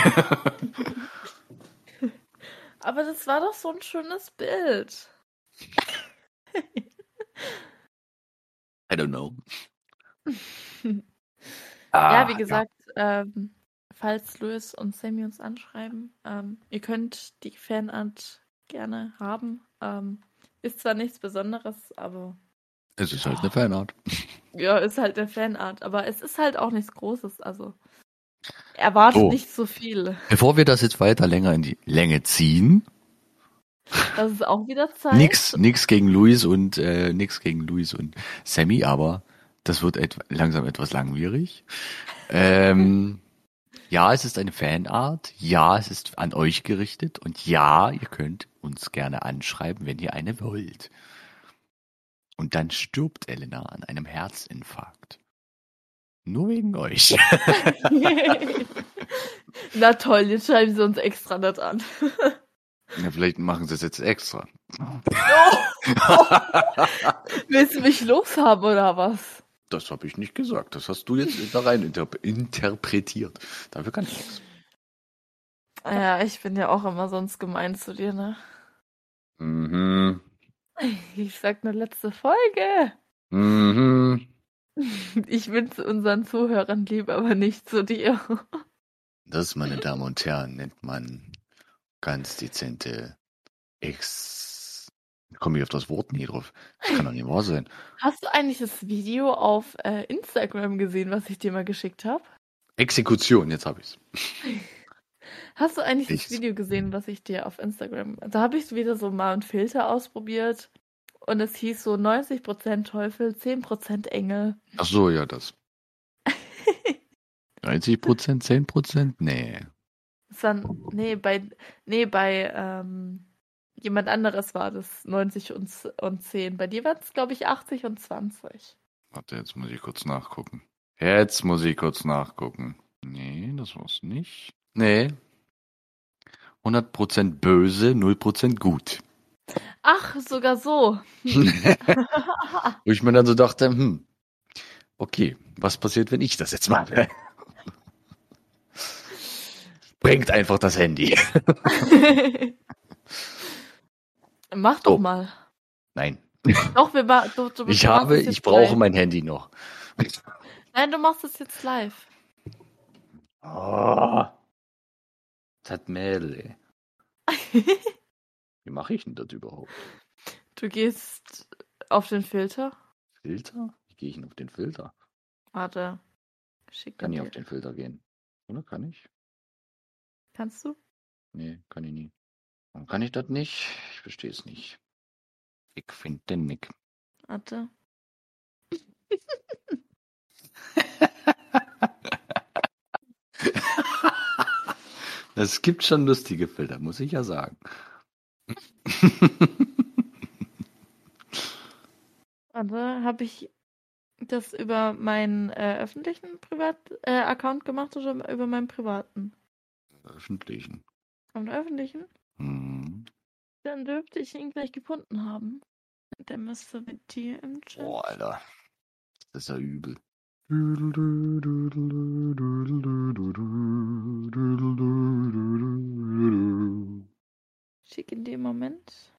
Aber das war doch so ein schönes Bild. I don't know. ah, ja, wie gesagt, ja. Ähm, falls Louis und Sammy uns anschreiben, ähm, ihr könnt die Fanart gerne haben. Ähm, ist zwar nichts Besonderes, aber. Es ist halt eine Fanart. Ja, ist halt eine Fanart, aber es ist halt auch nichts Großes, also. Erwartet so. nicht so viel. Bevor wir das jetzt weiter länger in die Länge ziehen. Das ist auch wieder Zeit. Nix, nix gegen Luis und äh, nix gegen Luis und Sammy, aber das wird et langsam etwas langwierig. Ähm, ja, es ist eine Fanart. Ja, es ist an euch gerichtet. Und ja, ihr könnt uns gerne anschreiben, wenn ihr eine wollt. Und dann stirbt Elena an einem Herzinfarkt. Nur wegen euch. Na toll, jetzt schreiben sie uns extra nicht an. ja, vielleicht machen sie es jetzt extra. Oh. Willst du mich loshaben oder was? Das habe ich nicht gesagt. Das hast du jetzt da rein interp interpretiert. Dafür kann ich nichts. Ja, ich bin ja auch immer sonst gemein zu dir, ne? Mhm. Ich sag nur letzte Folge. Mhm. Ich bin zu unseren Zuhörern lieb, aber nicht zu dir. Das, meine Damen und Herren, nennt man ganz dezente Ex komme ich auf das Wort nie drauf. Das kann doch nicht wahr sein. Hast du eigentlich das Video auf äh, Instagram gesehen, was ich dir mal geschickt habe? Exekution, jetzt habe ich's. Hast du eigentlich ich. das Video gesehen, was ich dir auf Instagram. Da habe ich wieder so mal einen Filter ausprobiert und es hieß so 90% Teufel, 10% Engel. Ach so, ja, das. 90%, 10%? Nee. Es waren, nee, bei, nee, bei, ähm, Jemand anderes war das 90 und, und 10. Bei dir war es, glaube ich, 80 und 20. Warte, jetzt muss ich kurz nachgucken. Jetzt muss ich kurz nachgucken. Nee, das war's nicht. Nee. 100% böse, 0% gut. Ach, sogar so. Wo ich mir dann so dachte, hm, okay, was passiert, wenn ich das jetzt mache? Bringt einfach das Handy. Mach doch Oh. mal. Nein. Doch, wir ma- du, du, Ich habe, ich brauche live. mein Handy noch. Nein, du machst es jetzt live. Oh, das Mädel, ey. Wie mache ich denn das überhaupt? Du gehst auf den Filter. Filter? Wie gehe ich denn auf den Filter? Warte. Schick Kann ich auf den Filter gehen? Oder kann ich? Kannst du? Nee, kann ich nie. Warum kann ich das nicht? Ich verstehe es nicht. Ich finde den Nick. Warte. Es gibt schon lustige Filter, muss ich ja sagen. Warte, habe ich das über meinen äh, öffentlichen Privat-Account äh, Account gemacht oder über meinen privaten? Öffentlichen. Am öffentlichen? Dann dürfte ich ihn gleich gefunden haben. Der müsste mit dir im Chat. Boah, Alter. Das ist ja übel. Schick in dem Moment.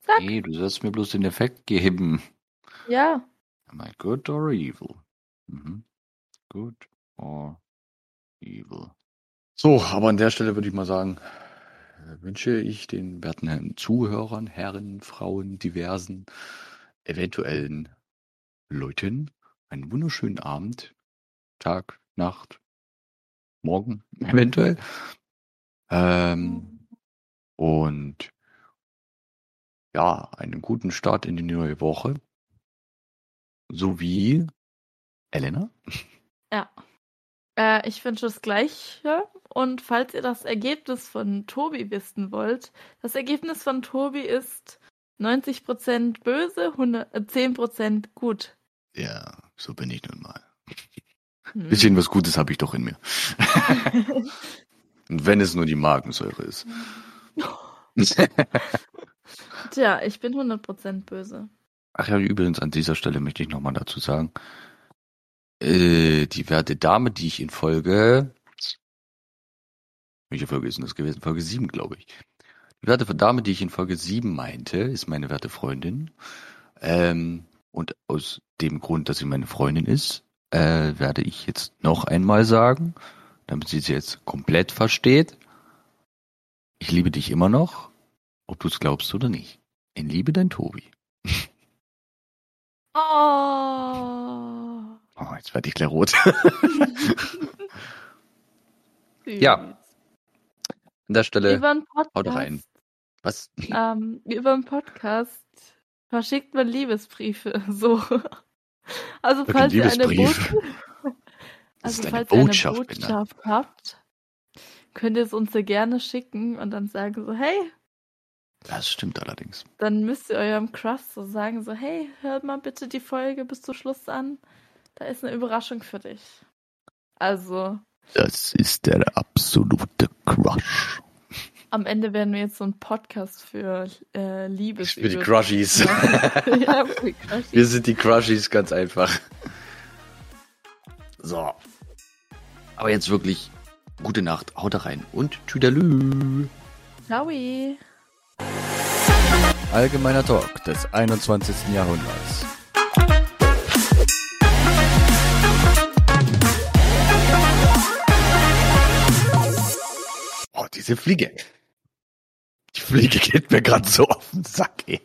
Zack. Nee, du sollst mir bloß den Effekt geben. Ja. Am I good or evil? Mhm. Good or evil. So, aber an der Stelle würde ich mal sagen, wünsche ich den werten Zuhörern, Herren, Frauen, diversen, eventuellen Leuten einen wunderschönen Abend, Tag, Nacht, Morgen eventuell. Ähm, und ja, einen guten Start in die neue Woche. Sowie Elena. Ja. Äh, ich wünsche das Gleiche. Und falls ihr das Ergebnis von Tobi wissen wollt, das Ergebnis von Tobi ist 90% böse, 100, äh, 10% gut. Ja, so bin ich nun mal. Hm. Bisschen was Gutes habe ich doch in mir. Und wenn es nur die Magensäure ist. Tja, ich bin 100% böse. Ach ja, übrigens an dieser Stelle möchte ich nochmal dazu sagen, äh, die werte Dame, die ich in Folge, welche Folge ist denn das gewesen? Folge 7, glaube ich. Die werte Dame, die ich in Folge 7 meinte, ist meine werte Freundin. Ähm, und aus dem Grund, dass sie meine Freundin ist, äh, werde ich jetzt noch einmal sagen, damit sie es jetzt komplett versteht. Ich liebe dich immer noch, ob du es glaubst oder nicht. In Liebe dein Tobi. Oh. Oh, jetzt werde ich gleich rot. Ja. An der Stelle, Über einen Podcast, haut rein. was? Ähm, über einen Podcast verschickt man Liebesbriefe. So. Also Wirklich falls ihr eine? Botschaft, also eine falls ihr eine Botschaft, Binder. Botschaft habt, könnt ihr es uns sehr gerne schicken und dann sagen so, hey, Das stimmt allerdings. dann müsst ihr eurem Crush so sagen so, hey, hört mal bitte die Folge bis zum Schluss an. Da ist eine Überraschung für dich. Also, Das ist der absolute Crush. am Ende werden wir jetzt so einen Podcast für äh, Liebes. Für die Crushies. ja, für die Crushies. Wir sind die Crushies, ganz einfach. So. Aber jetzt wirklich gute Nacht, haut rein und tüdelü. Ciao. Allgemeiner Talk des 21. Jahrhunderts. Oh, diese Fliege. Die Fliege geht mir gerade so auf den Sack, ey.